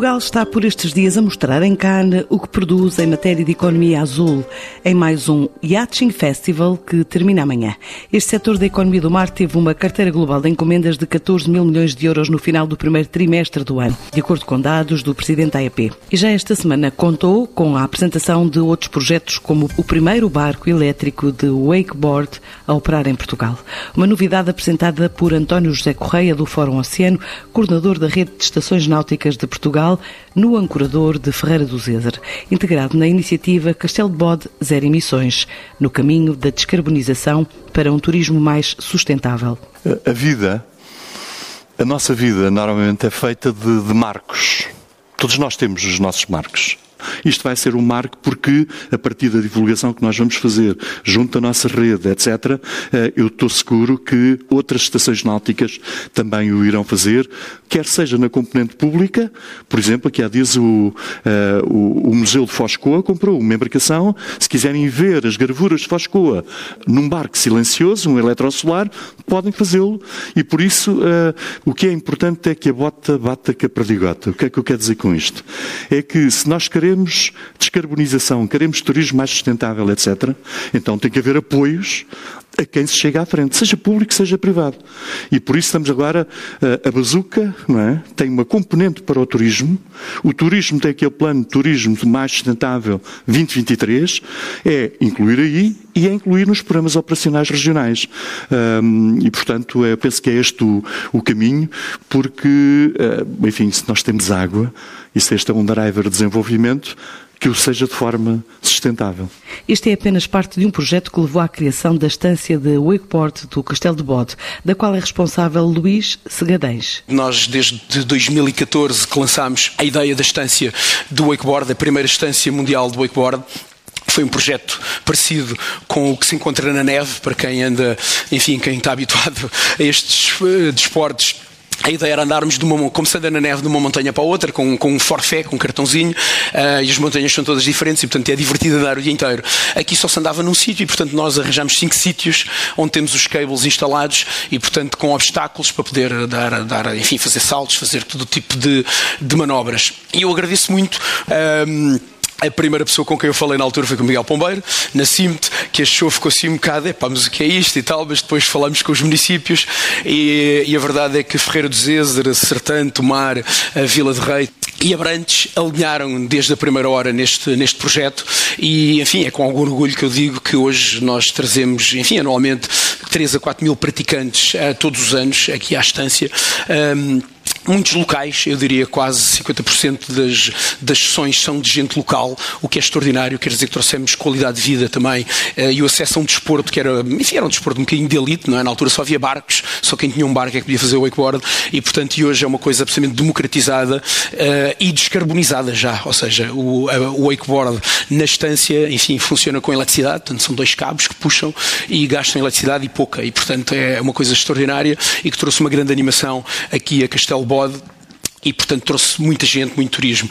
Portugal está por estes dias a mostrar em Cannes o que produz em matéria de economia azul, em mais um Yachting Festival que termina amanhã. Este setor da economia do mar teve uma carteira global de encomendas de 14 mil milhões de euros no final do primeiro trimestre do ano, de acordo com dados do presidente da AEP. E já esta semana contou com a apresentação de outros projetos, como o primeiro barco elétrico de wakeboard a operar em Portugal. Uma novidade apresentada por António José Correia, do Fórum Oceano, coordenador da rede de estações náuticas de Portugal No ancorador de Ferreira do Zezer, integrado na iniciativa Castelo de Bode Zero Emissões, no caminho da descarbonização para um turismo mais sustentável. A vida, a nossa vida normalmente é feita de, de marcos. Todos nós temos os nossos marcos. Isto vai ser um marco porque, a partir da divulgação que nós vamos fazer junto à nossa rede, etc., eh, eu estou seguro que outras estações náuticas também o irão fazer, quer seja na componente pública, por exemplo, aqui há dias o, eh, o, Museu de Foscoa comprou uma embarcação, se quiserem ver as gravuras de Foscoa num barco silencioso, um eletrosolar, podem fazê-lo e por isso uh, o que é importante é que a bota bata com a perdigota. O que é que eu quero dizer com isto? É que se nós queremos queremos descarbonização, queremos turismo mais sustentável, etc., então tem que haver apoios a quem se chega à frente, seja público, seja privado. E por isso estamos agora, eh, a bazuca é? tem uma componente para o turismo, o turismo tem aquele plano de turismo mais sustentável 2023, é incluir aí e é incluir nos programas operacionais regionais. e, portanto, eu penso que é este o, o caminho, porque, eh, enfim, se nós temos água, e se este é um driver de desenvolvimento, que o seja de forma sustentável. Este é apenas parte de um projeto que levou à criação da estância de wakeboard do Castelo de Bode, da qual é responsável Luís Segadens. Nós, desde 2014, que lançámos a ideia da estância do wakeboard, a primeira estância mundial do wakeboard, foi um projeto parecido com o que se encontra na neve, para quem anda, enfim, quem está habituado a estes uh, desportos a ideia era andarmos de uma, anda na neve de uma montanha para a outra, com, com um forfé, com um cartãozinho, uh, e as montanhas são todas diferentes e, portanto, é divertido andar o dia inteiro. Aqui só se andava num sítio e, portanto, nós arranjamos cinco sítios onde temos os cables instalados e, portanto, com obstáculos para poder dar, dar enfim, fazer saltos, fazer todo tipo de, de manobras. E eu agradeço muito. Ehm, a primeira pessoa com quem eu falei na altura foi com o Miguel Pombeiro, na CIMT, que achou, ficou assim um bocado, é pá, mas o que é isto e tal, mas depois falamos com os municípios. E, e a verdade é que Ferreira do Zezer, Sertã, Tomar, a Vila de Rei e Abrantes alinharam desde a primeira hora neste, neste projeto. E, enfim, é com algum orgulho que eu digo que hoje nós trazemos, enfim, anualmente 3 a 4 mil praticantes uh, todos os anos aqui à estância. Um, Muitos locais, eu diria quase 50% das, das sessões são de gente local, o que é extraordinário, quer dizer que trouxemos qualidade de vida também eh, e o acesso a um desporto que era, enfim, era um desporto um bocadinho de elite, não é? Na altura só havia barcos, só quem tinha um barco é que podia fazer wakeboard e, portanto, e hoje é uma coisa absolutamente democratizada uh, e descarbonizada já, ou seja, o, o wakeboard na estância, enfim, funciona com eletricidade, portanto, são dois cabos que puxam e gastam eletricidade e pouca, e, portanto, é uma coisa extraordinária e que trouxe uma grande animação aqui a Castelo Bode e, portanto, trouxe muita gente, muito turismo.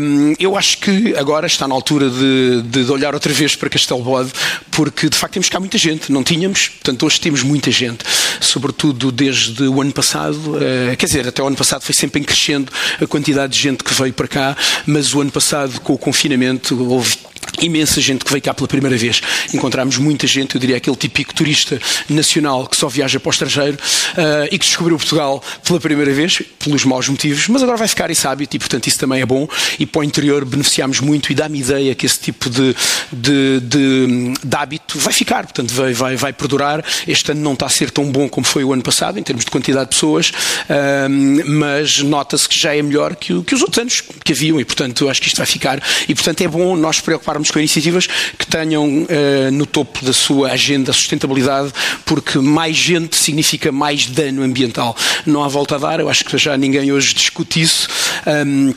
Um, eu acho que agora está na altura de, de, olhar outra vez para Castelo Bode, porque de facto temos cá muita gente, não tínhamos, portanto, hoje temos muita gente, sobretudo desde o ano passado, uh, quer dizer, até o ano passado foi sempre em crescendo a quantidade de gente que veio para cá, mas o ano passado, com o confinamento, houve imensa gente que veio cá pela primeira vez. Encontramos muita gente, eu diria aquele típico turista nacional que só viaja para o estrangeiro uh, e que descobriu Portugal pela primeira vez, pelos maus motivos, mas agora vai ficar esse hábito e, portanto, isso também é bom. E para o interior beneficiamos muito e dá-me ideia que esse tipo de, de, de, de, hábito vai ficar, portanto, vai, vai, vai perdurar. Este ano não está a ser tão bom como foi o ano passado, em termos de quantidade de pessoas, uh, mas nota-se que já é melhor que, que os outros anos que haviam e, portanto, acho que isto vai ficar. E, portanto, é bom nós preocuparmos com iniciativas que tenham uh, no topo da sua agenda a sustentabilidade, porque mais gente significa mais dano ambiental. Não há volta a dar, eu acho que já ninguém hoje discute isso. Um,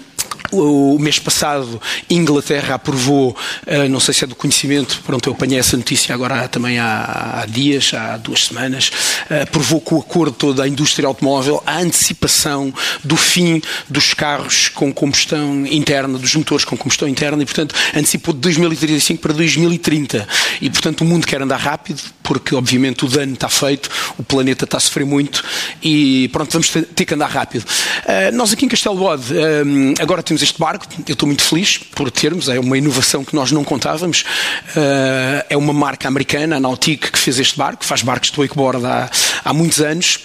o mês passado, Inglaterra aprovou, eh, não sei se é do conhecimento, pronto, eu apanhei essa notícia agora também há, há dias, há duas semanas, eh, aprovou com o acordo toda a indústria automóvel a antecipação do fim dos carros com combustão interna, dos motores com combustão interna e, portanto, antecipou de 2035 para 2030. E, portanto, o mundo quer andar rápido, porque, obviamente, o dano está feito, o planeta está a sofrer muito e, pronto, vamos ter que andar rápido. Uh, nós aqui em Castelo Bode, agora temos este barco, eu estou muito feliz por termos, é uma inovação que nós não contávamos. Uh, é uma marca americana, a Nautic, que fez este barco, faz barcos de wakeboard há, há muitos anos.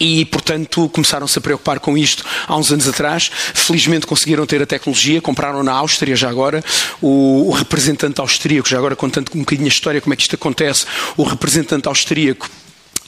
E, portanto, começaram-se a preocupar com isto há uns anos atrás. Felizmente conseguiram ter a tecnologia, compraram na Áustria já agora. O, o representante austríaco, já agora contando um bocadinho a história, como é que isto acontece, o representante austríaco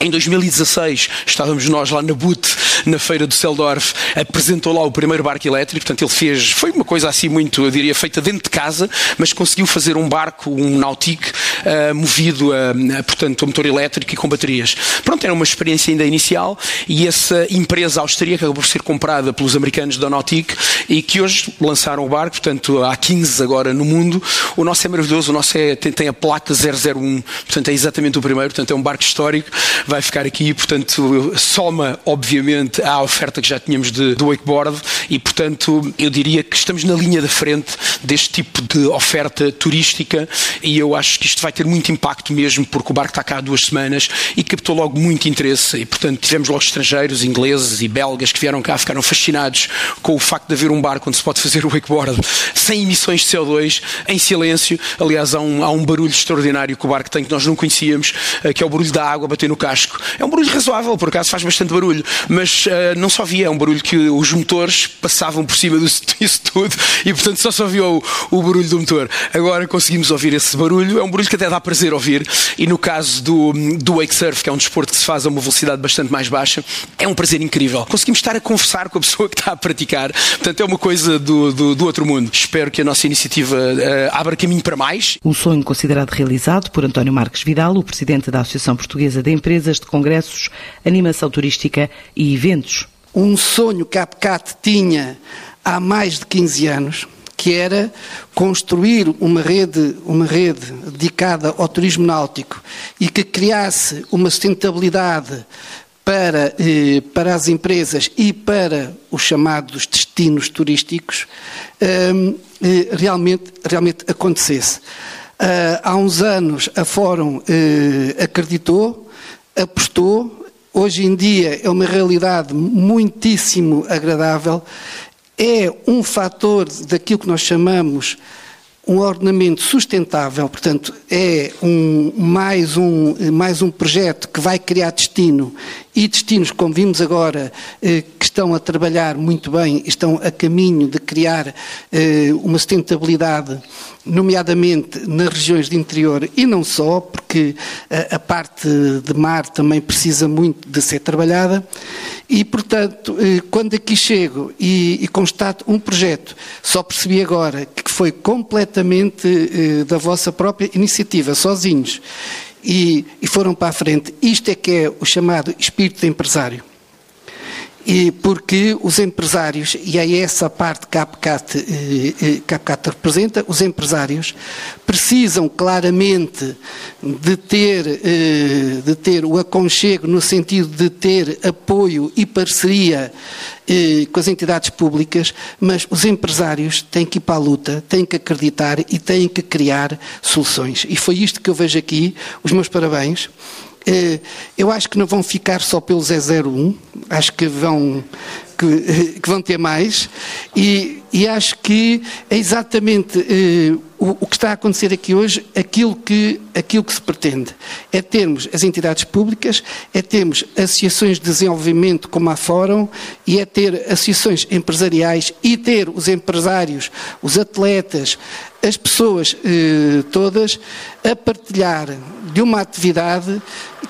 em 2016 estávamos nós lá na BUT, na feira do Seldorf, apresentou lá o primeiro barco elétrico, portanto ele fez, foi uma coisa assim muito, eu diria, feita dentro de casa, mas conseguiu fazer um barco, um Nautic, uh, movido a, portanto, a motor elétrico e com baterias. Pronto, era uma experiência ainda inicial e essa empresa austríaca acabou por ser comprada pelos americanos da Nautic e que hoje lançaram o barco, portanto há 15 agora no mundo. O nosso é maravilhoso, o nosso é, tem, tem a placa 001, portanto é exatamente o primeiro, portanto é um barco histórico vai ficar aqui, portanto, soma, obviamente, à oferta que já tínhamos de, do wakeboard e, portanto, eu diria que estamos na linha da frente deste tipo de oferta turística e eu acho que isto vai ter muito impacto mesmo, porque o barco está cá há duas semanas e captou logo muito interesse e, portanto, tivemos logo estrangeiros, ingleses e belgas que vieram cá, ficaram fascinados com o facto de haver um barco onde se pode fazer o wakeboard sem emissões de CO2, em silêncio. Aliás, há um, há um barulho extraordinário que o barco tem que nós não conhecíamos, eh, que é o barulho da água bater no casco. É um barulho razoável, por acaso faz bastante barulho, mas uh, não só via, é um barulho que os motores passavam por cima disso, tudo e portanto só se ouvia o, o, barulho do motor. Agora conseguimos ouvir esse barulho, é um barulho que até dá prazer ouvir e no caso do, do wake surf, que é um desporto que se faz a uma velocidade bastante mais baixa, é um prazer incrível. Conseguimos estar a conversar com a pessoa que está a praticar, portanto é uma coisa do, do, do outro mundo. Espero que a nossa iniciativa uh, abra caminho para mais. Um sonho considerado realizado por António Marques Vidal, o presidente da Associação Portuguesa de Empresas empresas de congressos, animação turística e eventos. Um sonho que a APCAT tinha há mais de 15 anos, que era construir uma rede, uma rede dedicada ao turismo náutico e que criasse uma sustentabilidade para, eh, para as empresas e para os chamados destinos turísticos, eh, realmente, realmente acontecesse. Uh, há uns anos a Fórum uh, acreditou apostou, hoje em dia é uma realidade muitíssimo agradável, é um fator daquilo que nós chamamos um ordenamento sustentável, portanto, é um, mais, um, mais um projeto que vai criar destino e destinos, como vimos agora, eh, que estão a trabalhar muito bem, estão a caminho de criar eh, uma sustentabilidade, nomeadamente nas regiões de interior e não só, porque a, a parte de mar também precisa muito de ser trabalhada. E, portanto, eh, quando aqui chego e, e constato um projeto, só percebi agora que foi completamente eh, da vossa própria iniciativa, sozinhos, e, e foram para a frente. Isto é que é o chamado espírito empresário. E porque os empresários, e é essa parte que a APCAT, eh, eh, que a APCAT representa, os empresários precisam claramente de ter, eh, de ter o aconchego no sentido de ter apoio e parceria com as entidades públicas, mas os empresários têm que ir para a luta, têm que acreditar e têm que criar soluções. E foi isto que eu vejo aqui. Os meus parabéns. Eh, eu acho que não vão ficar só pelos E01, acho que vão, que, que vão ter mais, e, e, acho que é exatamente eh, o, o, que está a acontecer aqui hoje, aquilo que, aquilo que se pretende. É termos as entidades públicas, é termos associações de desenvolvimento como a Fórum, e é ter associações empresariais e ter os empresários, os atletas, as pessoas eh, todas a partilhar de uma atividade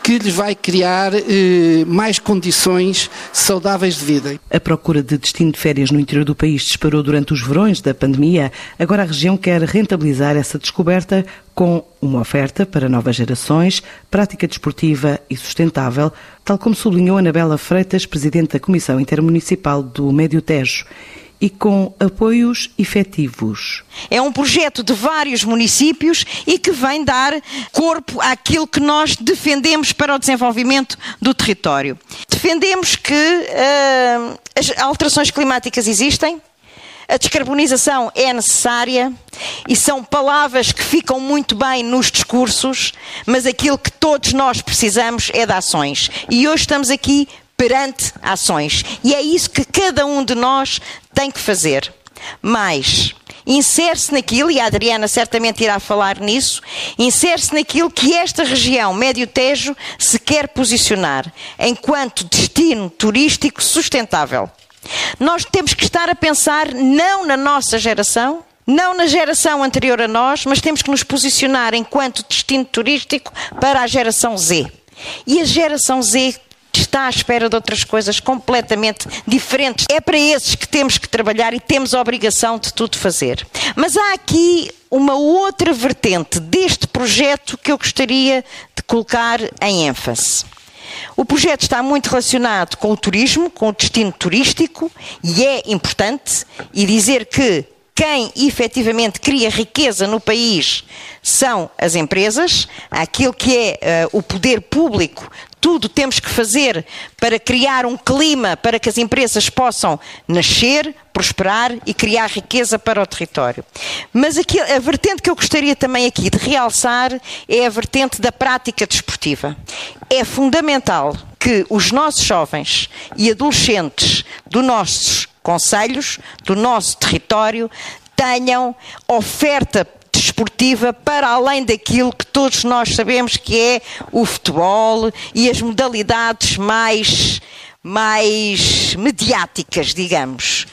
que lhes vai criar eh, mais condições saudáveis de vida. A procura de destino de férias no interior do país disparou durante os verões da pandemia. Agora a região quer rentabilizar essa descoberta com uma oferta para novas gerações, prática desportiva e sustentável, tal como sublinhou Anabela Freitas, presidente da Comissão Intermunicipal do Médio Tejo e com apoios efetivos. É um projeto de vários municípios e que vem dar corpo àquilo que nós defendemos para o desenvolvimento do território. Defendemos que uh, as alterações climáticas existem, a descarbonização é necessária e são palavras que ficam muito bem nos discursos, mas aquilo que todos nós precisamos é de ações. E hoje estamos aqui perante ações. E é isso que cada um de nós tem que fazer. Mas insere-se naquilo, e a Adriana certamente irá falar nisso, insere-se naquilo que esta região Médio-Tejo se quer posicionar enquanto destino turístico sustentável. Nós temos que estar a pensar não na nossa geração, não na geração anterior a nós, mas temos que nos posicionar enquanto destino turístico para a geração Z. E a geração Z está à espera de outras coisas completamente diferentes. É para esses que temos que trabalhar e temos a obrigação de tudo fazer. Mas há aqui uma outra vertente deste projeto que eu gostaria de colocar em ênfase. O projeto está muito relacionado com o turismo, com o destino turístico, e é importante, e dizer que quem efetivamente cria riqueza no país são as empresas, aquilo que é uh, o poder público tudo temos que fazer para criar um clima para que as empresas possam nascer, prosperar e criar riqueza para o território. Mas aqui, a vertente que eu gostaria também aqui de realçar é a vertente da prática desportiva. É fundamental que os nossos jovens e adolescentes dos nossos conselhos, do nosso território, tenham oferta desportiva para além daquilo que todos nós sabemos que é o futebol e as modalidades mais, mais mediáticas, digamos.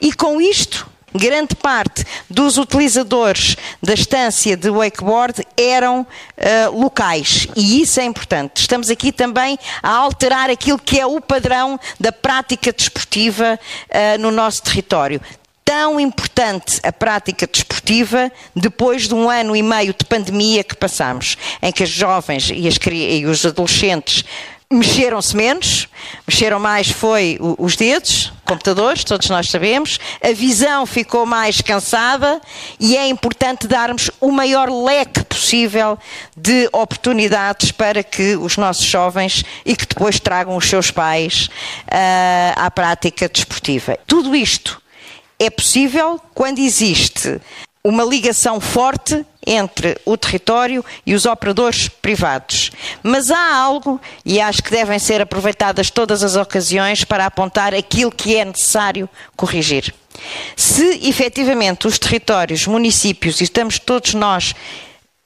E com isto, grande parte dos utilizadores da estância de wakeboard eram uh, locais e isso é importante. Estamos aqui também a alterar aquilo que é o padrão da prática desportiva uh, no nosso território tão importante a prática desportiva depois de um ano e meio de pandemia que passamos, em que os jovens e, as, e os adolescentes mexeram-se menos, mexeram mais foi os dedos, computadores, todos nós sabemos, a visão ficou mais cansada e é importante darmos o maior leque possível de oportunidades para que os nossos jovens e que depois tragam os seus pais uh, à prática desportiva. Tudo isto é possível quando existe uma ligação forte entre o território e os operadores privados. Mas há algo, e acho que devem ser aproveitadas todas as ocasiões para apontar aquilo que é necessário corrigir. Se efetivamente os territórios, municípios, e estamos todos nós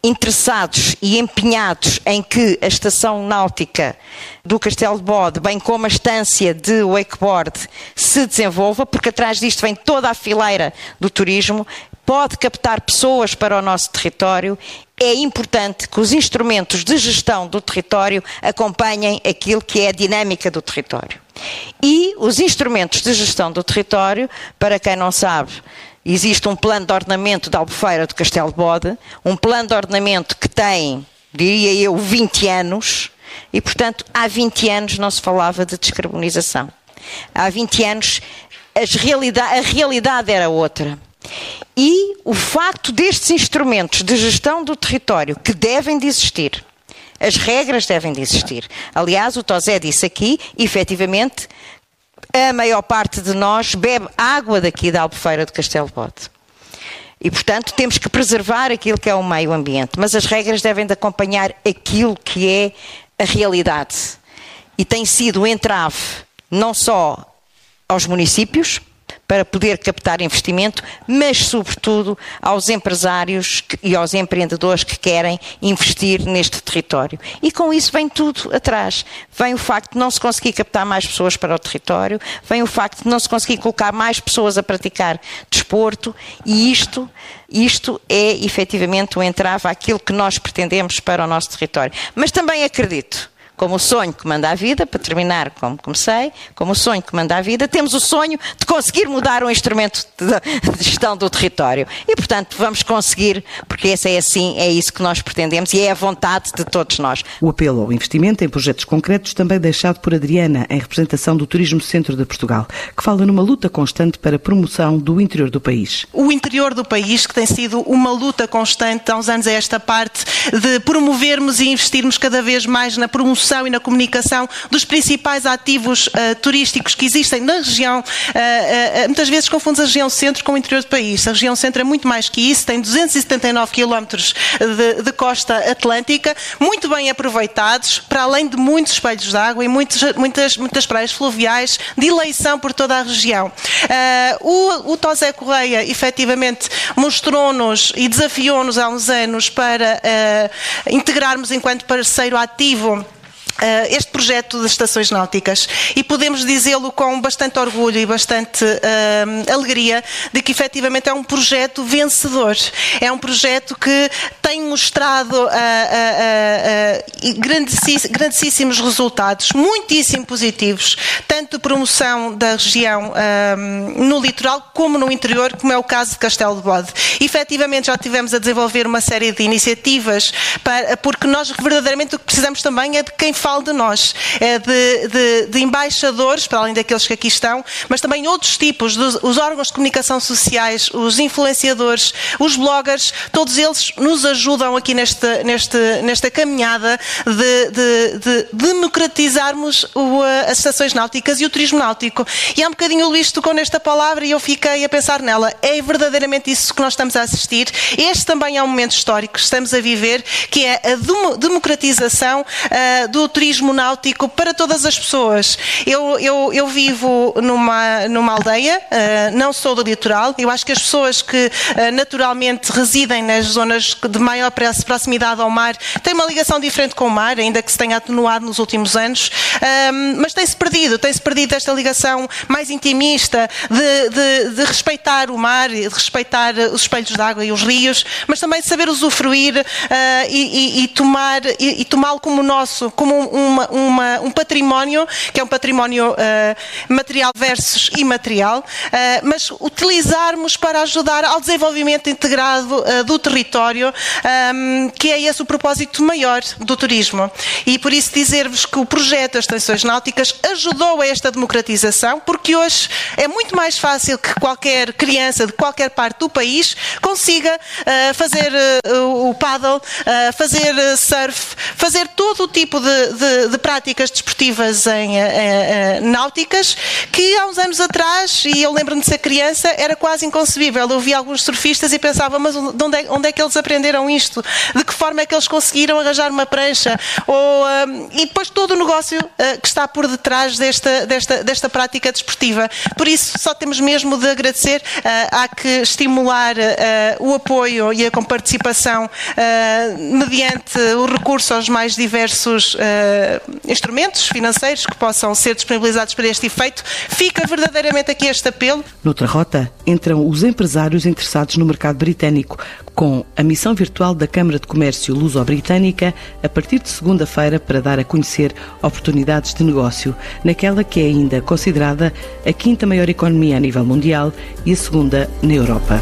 interessados e empenhados em que a estação náutica do Castelo de Bode, bem como a estância de wakeboard, se desenvolva, porque atrás disto vem toda a fileira do turismo, pode captar pessoas para o nosso território, é importante que os instrumentos de gestão do território acompanhem aquilo que é a dinâmica do território. E os instrumentos de gestão do território, para quem não sabe, existe um plano de ordenamento da Albufeira do Castelo de Bode, um plano de ordenamento que tem, diria eu, 20 anos, e portanto há 20 anos não se falava de descarbonização. Há 20 anos realidade, a realidade era outra. E o facto destes instrumentos de gestão do território que devem de existir, as regras devem de existir. Aliás, o Tosé disse aqui, efetivamente, a maior parte de nós bebe água daqui da Albufeira de Castelo de Bode. E, portanto, temos que preservar aquilo que é o meio ambiente. Mas as regras devem de acompanhar aquilo que é a realidade. E tem sido um entrave não só aos municípios, para poder captar investimento, mas, sobretudo, aos empresários e aos empreendedores que querem investir neste território. E com isso vem tudo atrás. Vem o facto de não se conseguir captar mais pessoas para o território, vem o facto de não se conseguir colocar mais pessoas a praticar desporto, e isto, isto é efetivamente um entrave àquilo que nós pretendemos para o nosso território. Mas também acredito como o sonho que manda a vida, para terminar como comecei, como o sonho que manda a vida, temos o sonho de conseguir mudar o instrumento de gestão do território. E, portanto, vamos conseguir, porque esse é assim, é isso que nós pretendemos e é a vontade de todos nós. O apelo ao investimento em projetos concretos também deixado por Adriana, em representação do Turismo Centro de Portugal, que fala numa luta constante para a promoção do interior do país. O interior do país, que tem sido uma luta constante há uns anos a esta parte de promovermos e investirmos cada vez mais na promoção e na comunicação dos principais ativos uh, turísticos que existem na região. Uh, uh, muitas vezes confunde a região centro com o interior do país. A região centro é muito mais que isso, tem 279 quilómetros de, de, costa atlântica, muito bem aproveitados, para além de muitos espelhos de água e muitos, muitas, muitas praias fluviais de eleição por toda a região. o, o Tosé Correia, efetivamente, mostrou-nos e desafiou-nos há uns anos para integrarmos enquanto parceiro ativo Uh, este projeto das estações náuticas e podemos dizê-lo com bastante orgulho e bastante uh, alegria de que efetivamente é um projeto vencedor. É um projeto que tem mostrado uh, grandíssimos resultados, muitíssimo positivos, tanto de promoção da região no litoral como no interior, como é o caso de Castelo de Bode. Efetivamente já tivemos a desenvolver uma série de iniciativas, para, porque nós verdadeiramente o que precisamos também é de quem falo de nós, é de, de, de, embaixadores, para além daqueles que aqui estão, mas também outros tipos, dos, os órgãos de comunicação sociais, os influenciadores, os bloggers, todos eles nos ajudam aqui nesta, nesta, nesta caminhada de, de, de democratizarmos o, as estações náuticas e o turismo náutico. E há um bocadinho o Luís tocou nesta palavra e eu fiquei a pensar nela. É verdadeiramente isso que nós estamos a assistir. Este também é um momento histórico que estamos a viver, que é a democratização uh, do turismo náutico para todas as pessoas. Eu, eu, eu vivo numa, numa aldeia, uh, não sou do litoral. Eu acho que as pessoas que uh, naturalmente residem nas zonas de maior proximidade ao mar. Têm uma ligação diferente com o mar, ainda que se tenha atenuado nos últimos anos, uh, mas tem-se perdido, tem-se perdido esta ligação mais intimista de, de, de, respeitar o mar, de respeitar os espelhos de água e os rios, mas também de saber usufruir e, e, e, tomar e, e tomá-lo como nosso, como uma, uma, um património, que é um património uh, material versus imaterial, uh, mas utilizarmos para ajudar ao desenvolvimento integrado uh, do território, um, que é esse o propósito maior do turismo. E por isso dizer-vos que o projeto das estações náuticas ajudou a esta democratização, porque hoje é muito mais fácil que qualquer criança de qualquer parte do país consiga fazer o paddle, fazer surf, fazer todo o tipo de, de, de práticas desportivas em, náuticas que há uns anos atrás, e eu lembro-me de ser criança, era quase inconcebível. Eu via alguns surfistas e pensava, mas onde é, onde é que eles aprenderam isto? De que forma é que eles conseguiram arranjar uma prancha? Ou, um, e depois todo o negócio uh, que está por detrás desta, desta, desta prática desportiva. Por isso, só temos mesmo de agradecer. Uh, há que estimular uh, o apoio e a comparticipação mediante o recurso aos mais diversos instrumentos financeiros que possam ser disponibilizados para este efeito. Fica verdadeiramente aqui este apelo. Noutra rota entram os empresários interessados no mercado britânico, com a missão virtual da Câmara de Comércio Luso-Britânica a partir de segunda-feira para dar a conhecer oportunidades de negócio naquela que é ainda considerada a quinta maior economia a nível mundial e a segunda na Europa.